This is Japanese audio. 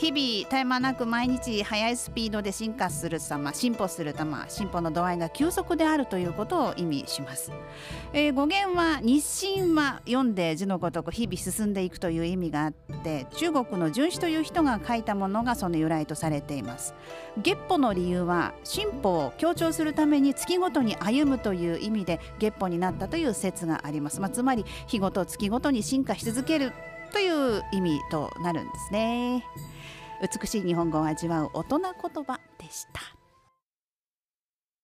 日々絶え間なく毎日速いスピードで進化する様進歩する様進歩の度合いが急速であるということを意味します、えー、語源は日進は読んで字のごとく日々進んでいくという意味があって中国の荀子という人が書いたものがその由来とされています。月歩の理由は進歩を強調するために月ごとに歩むという意味で月歩になったという説があります、まあ、つまり日ごと月ごとに進化し続けるという意味となるんですね。美しい日本語を味わう大人言葉でした。